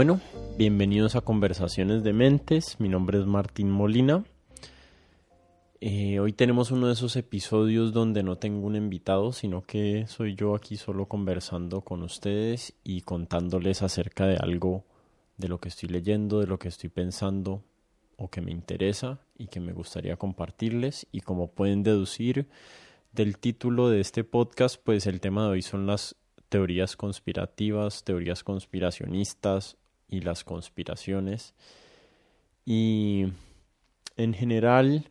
Bueno, bienvenidos a Conversaciones de Mentes. Mi nombre es Martín Molina. Eh, hoy tenemos uno de esos episodios donde no tengo un invitado, sino que soy yo aquí solo conversando con ustedes y contándoles acerca de algo de lo que estoy leyendo, de lo que estoy pensando o que me interesa y que me gustaría compartirles. Y como pueden deducir del título de este podcast, pues el tema de hoy son las teorías conspirativas, teorías conspiracionistas y las conspiraciones. Y en general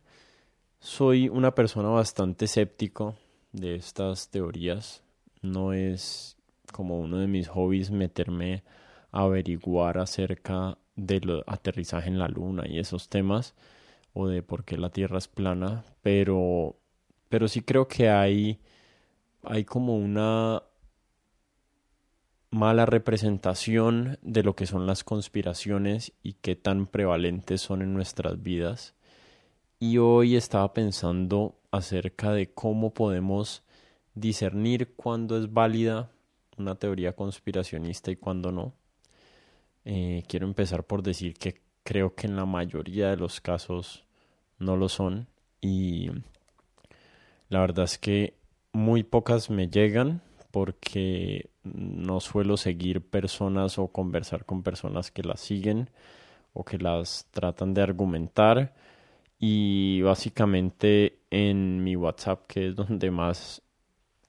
soy una persona bastante escéptico de estas teorías. No es como uno de mis hobbies meterme a averiguar acerca del aterrizaje en la luna y esos temas o de por qué la Tierra es plana, pero pero sí creo que hay hay como una mala representación de lo que son las conspiraciones y qué tan prevalentes son en nuestras vidas. Y hoy estaba pensando acerca de cómo podemos discernir cuándo es válida una teoría conspiracionista y cuándo no. Eh, quiero empezar por decir que creo que en la mayoría de los casos no lo son y la verdad es que muy pocas me llegan porque no suelo seguir personas o conversar con personas que las siguen o que las tratan de argumentar. Y básicamente en mi WhatsApp que es donde más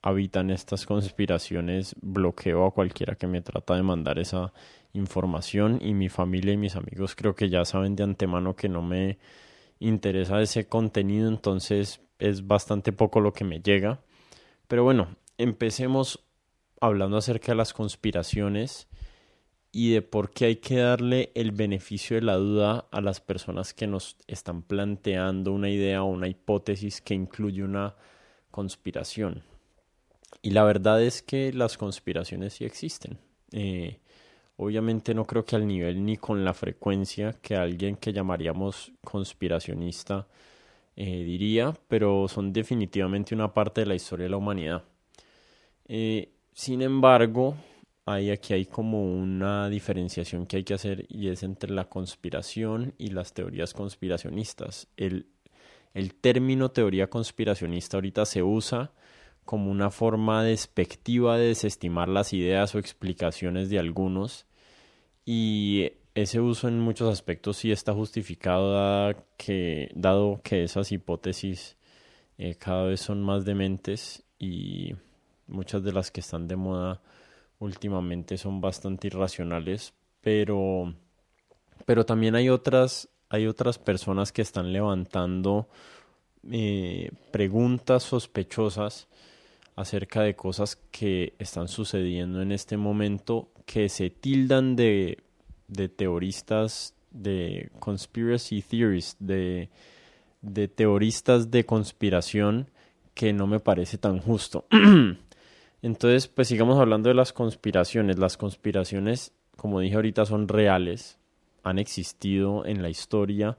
habitan estas conspiraciones bloqueo a cualquiera que me trata de mandar esa información. Y mi familia y mis amigos creo que ya saben de antemano que no me interesa ese contenido entonces es bastante poco lo que me llega. Pero bueno empecemos hablando acerca de las conspiraciones y de por qué hay que darle el beneficio de la duda a las personas que nos están planteando una idea o una hipótesis que incluye una conspiración. Y la verdad es que las conspiraciones sí existen. Eh, obviamente no creo que al nivel ni con la frecuencia que alguien que llamaríamos conspiracionista eh, diría, pero son definitivamente una parte de la historia de la humanidad. Eh, sin embargo, hay, aquí hay como una diferenciación que hay que hacer y es entre la conspiración y las teorías conspiracionistas. El, término teoría conspiracionista ahorita se usa como una forma despectiva de desestimar las ideas o explicaciones de algunos y ese uso en muchos aspectos sí está justificado dado que esas hipótesis eh, cada vez son más dementes y muchas de las que están de moda últimamente son bastante irracionales, pero, pero también hay otras, hay otras personas que están levantando eh, preguntas sospechosas acerca de cosas que están sucediendo en este momento que se tildan de, de teoristas de conspiracy theories, de, de teoristas de conspiración que no me parece tan justo. Entonces, pues sigamos hablando de las conspiraciones. Las conspiraciones, como dije ahorita, son reales, han existido en la historia.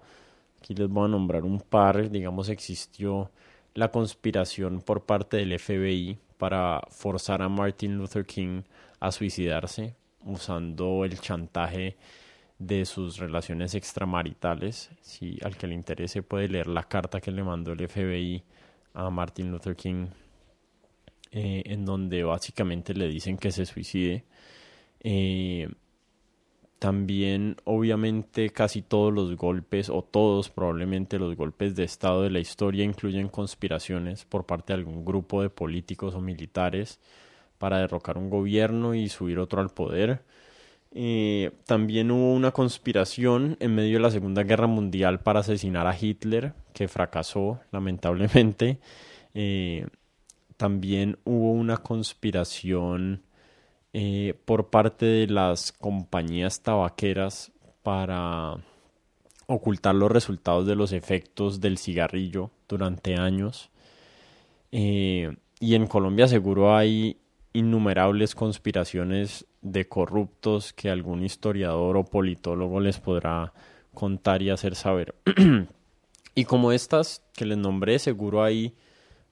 Aquí les voy a nombrar un par. Digamos, existió la conspiración por parte del FBI para forzar a Martin Luther King a suicidarse usando el chantaje de sus relaciones extramaritales. Si al que le interese puede leer la carta que le mandó el FBI a Martin Luther King eh, en donde básicamente le dicen que se suicide. Eh, también, obviamente, casi todos los golpes, o todos probablemente los golpes de Estado de la historia incluyen conspiraciones por parte de algún grupo de políticos o militares para derrocar un gobierno y subir otro al poder. Eh, también hubo una conspiración en medio de la Segunda Guerra Mundial para asesinar a Hitler, que fracasó lamentablemente. También hubo una conspiración eh, por parte de las compañías tabaqueras para ocultar los resultados de los efectos del cigarrillo durante años. Eh, y en Colombia seguro hay innumerables conspiraciones de corruptos que algún historiador o politólogo les podrá contar y hacer saber. y como estas que les nombré, seguro hay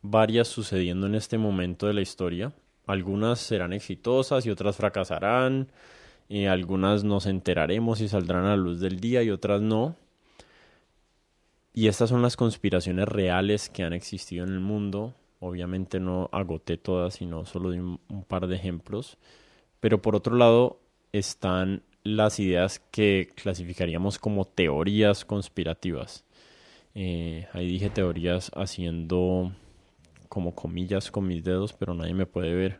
varias sucediendo en este momento de la historia. Algunas serán exitosas y otras fracasarán. Algunas nos enteraremos y saldrán a la luz del día y otras no. Y estas son las conspiraciones reales que han existido en el mundo. Obviamente no agoté todas, sino solo di un, par de ejemplos. Pero por otro lado están las ideas que clasificaríamos como teorías conspirativas. Eh, ahí dije teorías haciendo como comillas con mis dedos, pero nadie me puede ver.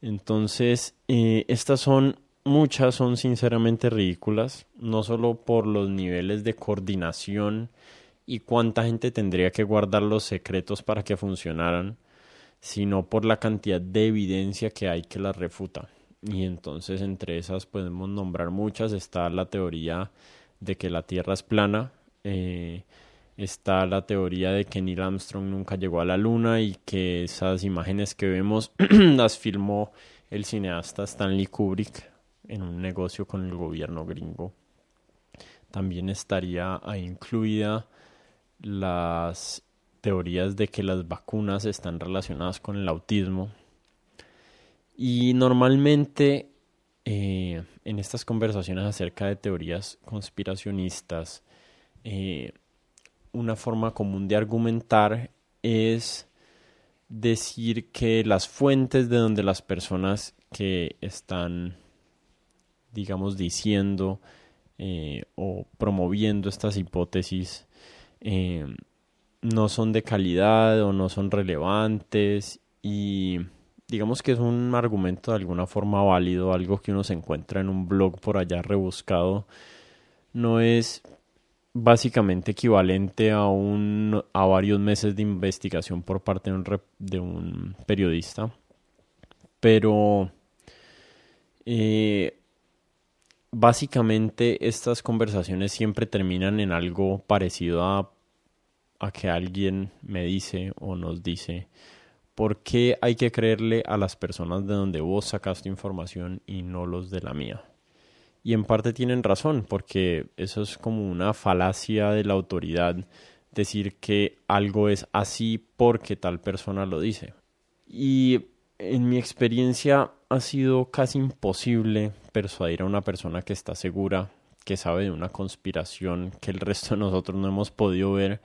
Entonces, eh, estas son muchas, son sinceramente ridículas, no solo por los niveles de coordinación y cuánta gente tendría que guardar los secretos para que funcionaran, sino por la cantidad de evidencia que hay que las refuta. Y entonces entre esas podemos nombrar muchas. Está la teoría de que la Tierra es plana. Eh, está la teoría de que Neil Armstrong nunca llegó a la Luna y que esas imágenes que vemos las filmó el cineasta Stanley Kubrick en un negocio con el gobierno gringo. También estaría ahí incluida las teorías de que las vacunas están relacionadas con el autismo. Y normalmente eh, en estas conversaciones acerca de teorías conspiracionistas, eh, una forma común de argumentar es decir que las fuentes de donde las personas que están, digamos, diciendo eh, o promoviendo estas hipótesis eh, no son de calidad o no son relevantes y digamos que es un argumento de alguna forma válido, algo que uno se encuentra en un blog por allá rebuscado, no es básicamente equivalente a un a varios meses de investigación por parte de un, de un periodista pero eh, básicamente estas conversaciones siempre terminan en algo parecido a, a que alguien me dice o nos dice ¿por qué hay que creerle a las personas de donde vos sacaste información y no los de la mía? Y en parte tienen razón, porque eso es como una falacia de la autoridad decir que algo es así porque tal persona lo dice. Y en mi experiencia ha sido casi imposible persuadir a una persona que está segura, que sabe de una conspiración que el resto de nosotros no hemos podido ver,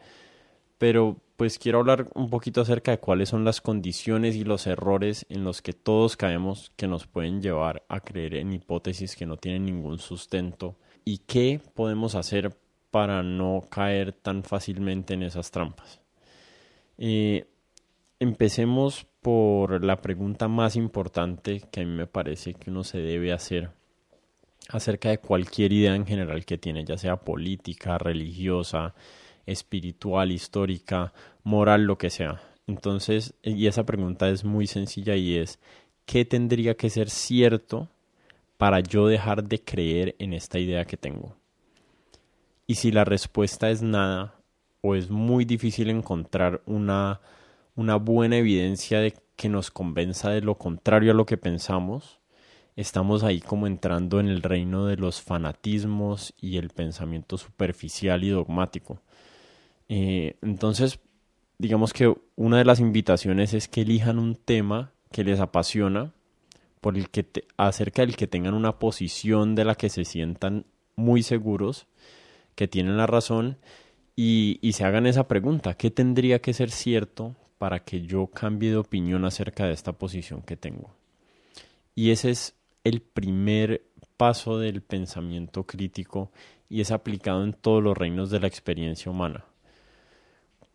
pero pues quiero hablar un poquito acerca de cuáles son las condiciones y los errores en los que todos caemos que nos pueden llevar a creer en hipótesis que no tienen ningún sustento y qué podemos hacer para no caer tan fácilmente en esas trampas. Eh, empecemos por la pregunta más importante que a mí me parece que uno se debe hacer acerca de cualquier idea en general que tiene, ya sea política, religiosa, espiritual, histórica, moral, lo que sea. Entonces, y esa pregunta es muy sencilla y es, ¿qué tendría que ser cierto para yo dejar de creer en esta idea que tengo? Y si la respuesta es nada, o es muy difícil encontrar una, una buena evidencia de que nos convenza de lo contrario a lo que pensamos, estamos ahí como entrando en el reino de los fanatismos y el pensamiento superficial y dogmático. Eh, entonces, digamos que una de las invitaciones es que elijan un tema que les apasiona, por el que acerca del que tengan una posición de la que se sientan muy seguros, que tienen la razón, y, y se hagan esa pregunta, ¿qué tendría que ser cierto para que yo cambie de opinión acerca de esta posición que tengo? Y ese es el primer paso del pensamiento crítico y es aplicado en todos los reinos de la experiencia humana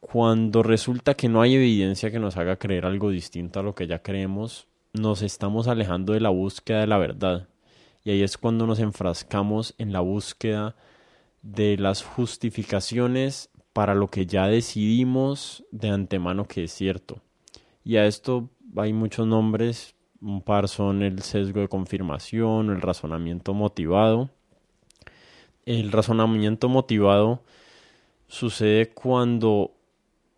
cuando resulta que no hay evidencia que nos haga creer algo distinto a lo que ya creemos, nos estamos alejando de la búsqueda de la verdad. Y ahí es cuando nos enfrascamos en la búsqueda de las justificaciones para lo que ya decidimos de antemano que es cierto. Y a esto hay muchos nombres, un par son el sesgo de confirmación, el razonamiento motivado. El razonamiento motivado sucede cuando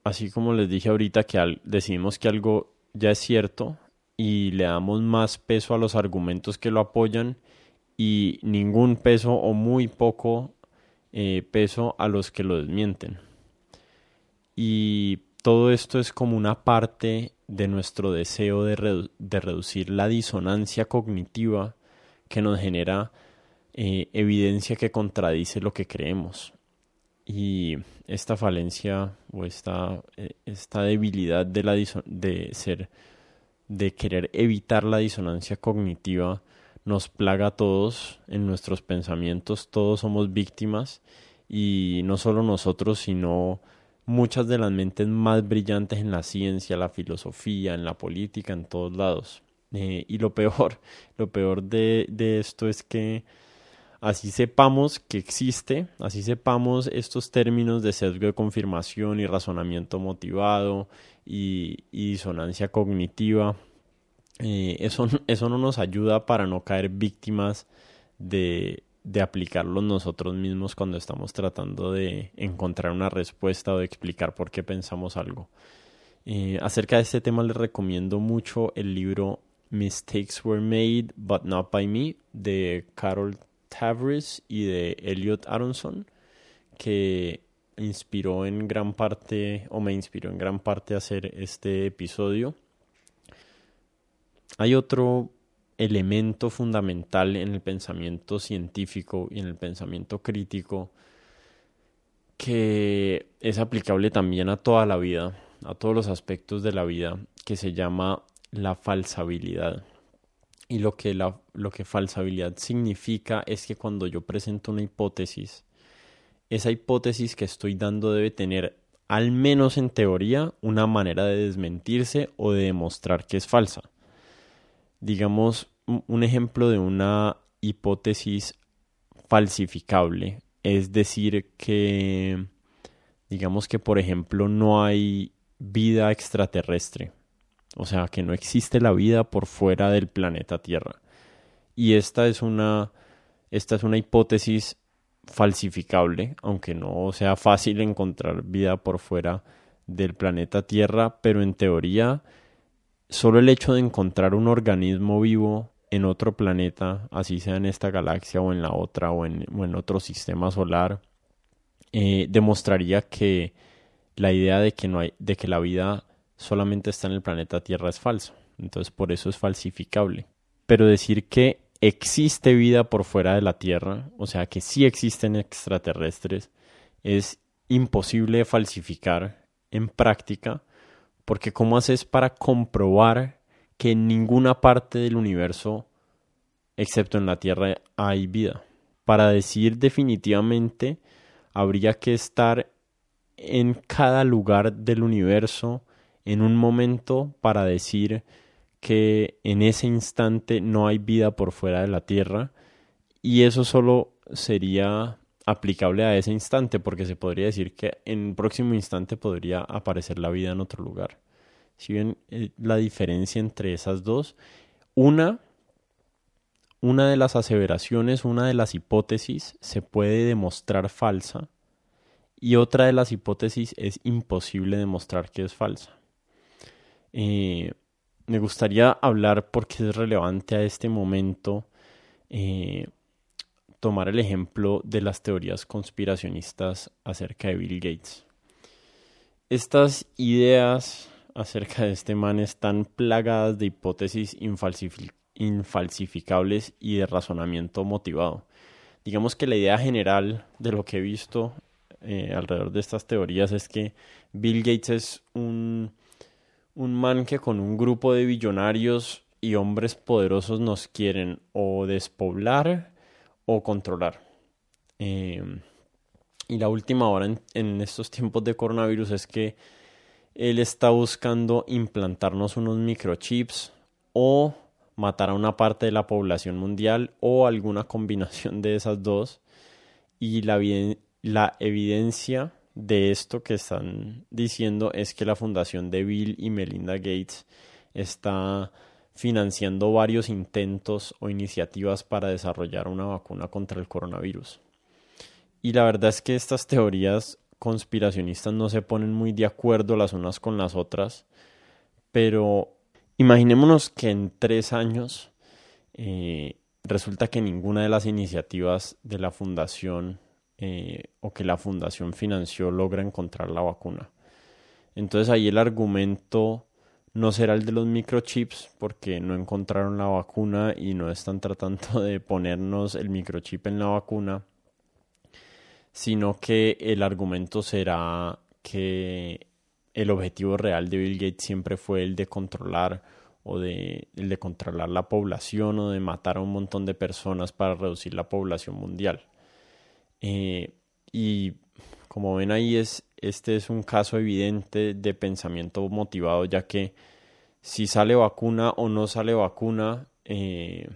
así como les dije ahorita que decidimos que algo ya es cierto y le damos más peso a los argumentos que lo apoyan y ningún peso o muy poco eh, peso a los que lo desmienten. Y todo esto es como una parte de nuestro deseo de, de reducir la disonancia cognitiva que nos genera eh, evidencia que contradice lo que creemos. Y esta falencia o esta, eh, esta debilidad de, la de ser, de querer evitar la disonancia cognitiva, nos plaga a todos en nuestros pensamientos, todos somos víctimas y no solo nosotros, sino muchas de las mentes más brillantes en la ciencia, la filosofía, en la política, en todos lados. Eh, y lo peor, lo peor de, de esto es que así sepamos que existe, así sepamos estos términos de sesgo de confirmación y razonamiento motivado y, y disonancia cognitiva, eh, eso, eso no nos ayuda para no caer víctimas de, de aplicarlos nosotros mismos cuando estamos tratando de encontrar una respuesta o de explicar por qué pensamos algo. Eh, acerca de este tema les recomiendo mucho el libro Mistakes Were Made But Not By Me de Carol Tavris y de Elliot Aronson que inspiró en gran parte o me inspiró en gran parte a hacer este episodio. Hay otro elemento fundamental en el pensamiento científico y en el pensamiento crítico que es aplicable también a toda la vida, a todos los aspectos de la vida, que se llama la falsabilidad. Y lo que, la, lo que falsabilidad significa es que cuando yo presento una hipótesis, esa hipótesis que estoy dando debe tener, al menos en teoría, una manera de desmentirse o de demostrar que es falsa. Digamos, un ejemplo de una hipótesis falsificable es decir que, digamos que, por ejemplo, no hay vida extraterrestre, o sea, que no existe la vida por fuera del planeta Tierra. Y esta es una, esta es una hipótesis falsificable, aunque no sea fácil encontrar vida por fuera del planeta Tierra, pero en teoría solo el hecho de encontrar un organismo vivo en otro planeta, así sea en esta galaxia o en la otra o en, otro sistema solar, eh, demostraría que la idea de que, no hay, de que la vida solamente está en el planeta Tierra es falsa. Entonces por eso es falsificable. Pero decir que existe vida por fuera de la Tierra, o sea que sí existen extraterrestres, es imposible de falsificar en práctica porque ¿cómo haces para comprobar que en ninguna parte del universo, excepto en la Tierra, hay vida? Para decir definitivamente, habría que estar en cada lugar del universo en un momento para decir que en ese instante no hay vida por fuera de la Tierra y eso solo sería aplicable a ese instante, porque se podría decir que en el próximo instante podría aparecer la vida en otro lugar. Si ven eh, la diferencia entre esas dos, una, una de las aseveraciones, una de las hipótesis se puede demostrar falsa y otra de las hipótesis es imposible demostrar que es falsa. Eh, me gustaría hablar porque es relevante a este momento. Eh, tomar el ejemplo de las teorías conspiracionistas acerca de Bill Gates. Estas ideas acerca de este man están plagadas de hipótesis infalsificables y de razonamiento motivado. Digamos que la idea general de lo que he visto eh, alrededor de estas teorías es que Bill Gates es un, un man que con un grupo de billonarios y hombres poderosos nos quieren o despoblar o controlar. Em, y la última hora en, estos tiempos de coronavirus es que él está buscando implantarnos unos microchips o matar a una parte de la población mundial o alguna combinación de esas dos. Y la, la evidencia de esto que están diciendo es que la fundación de Bill y Melinda Gates está financiando varios intentos o iniciativas para desarrollar una vacuna contra el coronavirus. Y la verdad es que estas teorías conspiracionistas no se ponen muy de acuerdo las unas con las otras, pero imaginémonos que en tres años eh, resulta que ninguna de las iniciativas de la fundación eh, o que la fundación financió logra encontrar la vacuna. Entonces ahí el argumento no será el de los microchips porque no encontraron la vacuna y no están tratando de ponernos el microchip en la vacuna, sino que el argumento será que el objetivo real de Bill Gates siempre fue el de controlar o el de controlar la población o de matar a un montón de personas para reducir la población mundial. Eh, y como ven ahí, es, este es un caso evidente de pensamiento motivado, ya que si sale vacuna o no sale vacuna, eh,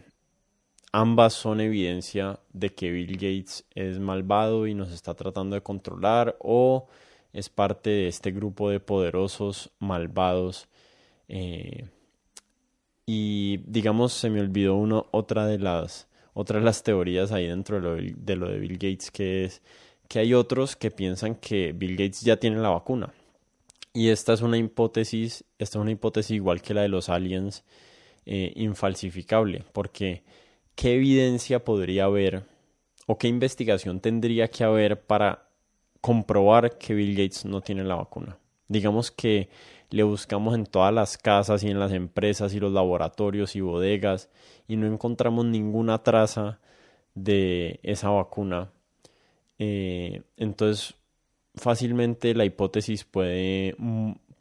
ambas son evidencia de que Bill Gates es malvado y nos está tratando de controlar o es parte de este grupo de poderosos malvados. Eh, y digamos, se me olvidó uno, otra de las otra de las teorías ahí dentro de lo de Bill Gates, que es que hay otros que piensan que Bill Gates ya tiene la vacuna. Y esta es una hipótesis, esta es una hipótesis igual que la de los aliens, eh, infalsificable, porque ¿qué evidencia podría haber o qué investigación tendría que haber para comprobar que Bill Gates no tiene la vacuna? Digamos que le buscamos en todas las casas y en las empresas y los laboratorios y bodegas y no encontramos ninguna traza de esa vacuna. Eh, entonces, fácilmente la hipótesis puede,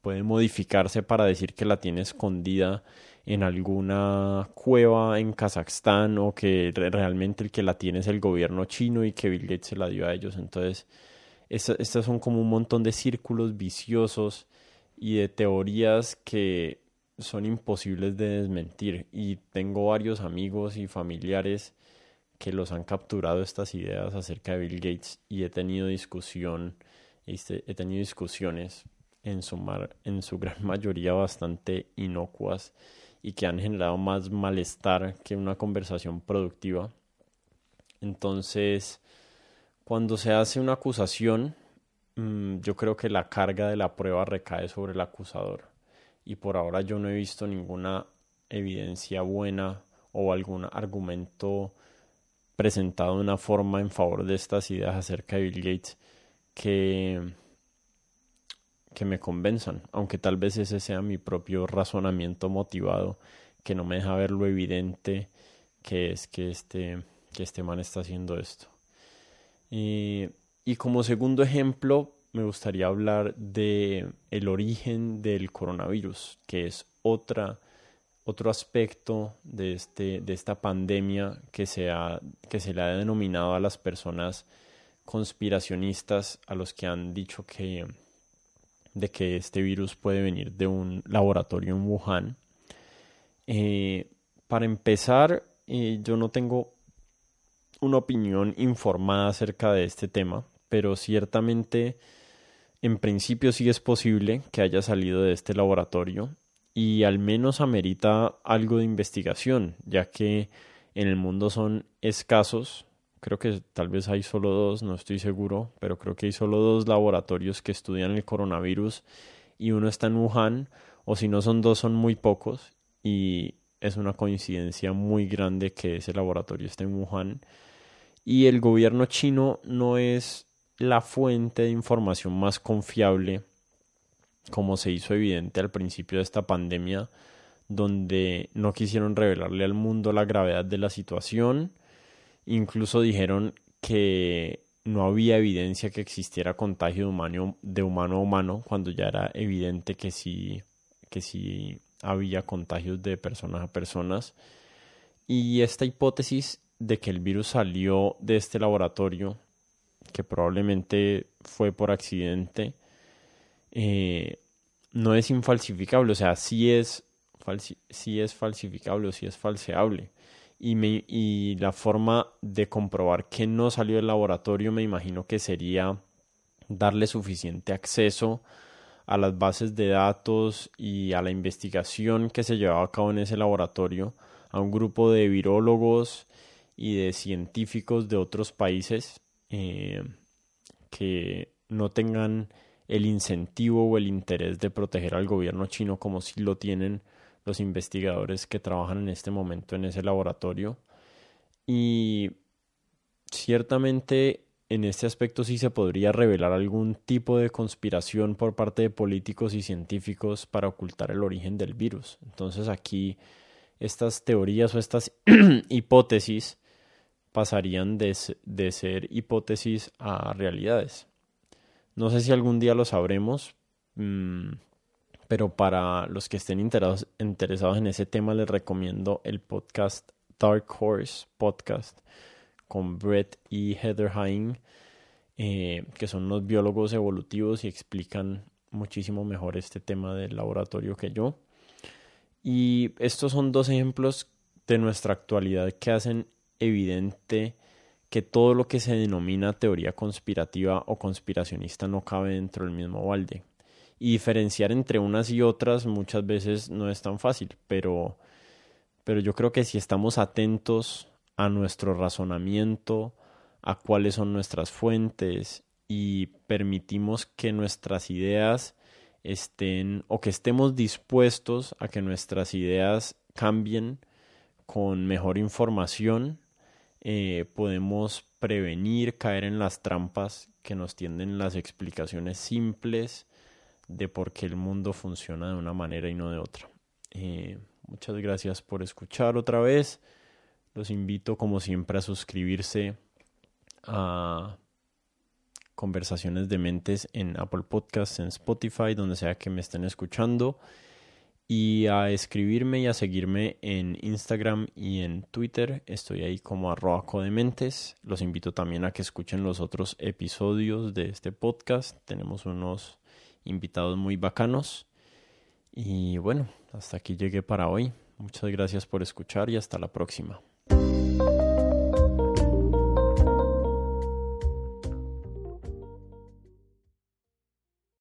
puede modificarse para decir que la tiene escondida en alguna cueva en Kazajstán o que realmente el que la tiene es el gobierno chino y que Bill Gates se la dio a ellos. Entonces, estas son como un montón de círculos viciosos y de teorías que son imposibles de desmentir. Y tengo varios amigos y familiares que los han capturado estas ideas acerca de Bill Gates y he tenido discusión, este, he tenido discusiones en su, en su gran mayoría bastante inocuas y que han generado más malestar que una conversación productiva. Entonces, cuando se hace una acusación, yo creo que la carga de la prueba recae sobre el acusador. Y por ahora yo no he visto ninguna evidencia buena o algún argumento presentado de una forma en favor de estas ideas acerca de Bill Gates que, que me convenzan, aunque tal vez ese sea mi propio razonamiento motivado que no me deja ver lo evidente que es que este, que este man está haciendo esto. Y, y como segundo ejemplo, me gustaría hablar de el origen del coronavirus, que es otra otro aspecto de, este, de esta pandemia que se, que se le ha denominado a las personas conspiracionistas, a los que han dicho que, de que este virus puede venir de un laboratorio en Wuhan. Eh, para empezar, eh, yo no tengo una opinión informada acerca de este tema, pero ciertamente en principio sí es posible que haya salido de este laboratorio y al menos amerita algo de investigación, ya que en el mundo son escasos, creo que tal vez hay solo dos, no estoy seguro, pero creo que hay solo dos laboratorios que estudian el coronavirus y uno está en Wuhan, o si no son dos, son muy pocos y es una coincidencia muy grande que ese laboratorio esté en Wuhan. Y el gobierno chino no es la fuente de información más confiable como se hizo evidente al principio de esta pandemia, donde no quisieron revelarle al mundo la gravedad de la situación, incluso dijeron que no había evidencia que existiera contagio de humano, a humano, cuando ya era evidente que sí, que sí había contagios de personas a personas. Y esta hipótesis de que el virus salió de este laboratorio, que probablemente fue por accidente, eh, no es infalsificable, o sea, sí es, es falsificable o sí es falseable. Y, me, y la forma de comprobar que no salió del laboratorio me imagino que sería darle suficiente acceso a las bases de datos y a la investigación que se llevaba a cabo en ese laboratorio a un grupo de virólogos y de científicos de otros países eh, que no tengan el incentivo o el interés de proteger al gobierno chino como si lo tienen los investigadores que trabajan en este momento en ese laboratorio. Y ciertamente en este aspecto sí se podría revelar algún tipo de conspiración por parte de políticos y científicos para ocultar el origen del virus. Entonces aquí estas teorías o estas hipótesis pasarían de, ser hipótesis a realidades. No sé si algún día lo sabremos, mm, pero para los que estén interesados, en ese tema les recomiendo el podcast Dark Horse Podcast con Brett y Heather Hine, eh, que son unos biólogos evolutivos y explican muchísimo mejor este tema del laboratorio que yo. Y estos son dos ejemplos de nuestra actualidad que hacen evidente que todo lo que se denomina teoría conspirativa o conspiracionista no cabe dentro del mismo balde. Y diferenciar entre unas y otras muchas veces no es tan fácil, pero, pero yo creo que si estamos atentos a nuestro razonamiento, a cuáles son nuestras fuentes y permitimos que nuestras ideas estén o que estemos dispuestos a que nuestras ideas cambien con mejor información, eh, podemos prevenir caer en las trampas que nos tienden las explicaciones simples de por qué el mundo funciona de una manera y no de otra. Eh, muchas gracias por escuchar otra vez. Los invito como siempre a suscribirse a Conversaciones de Mentes en Apple Podcasts, en Spotify, donde sea que me estén escuchando. Y a escribirme y a seguirme en Instagram y en Twitter. Estoy ahí como arroba codementes. Los invito también a que escuchen los otros episodios de este podcast. Tenemos unos invitados muy bacanos. Y bueno, hasta aquí llegué para hoy. Muchas gracias por escuchar y hasta la próxima.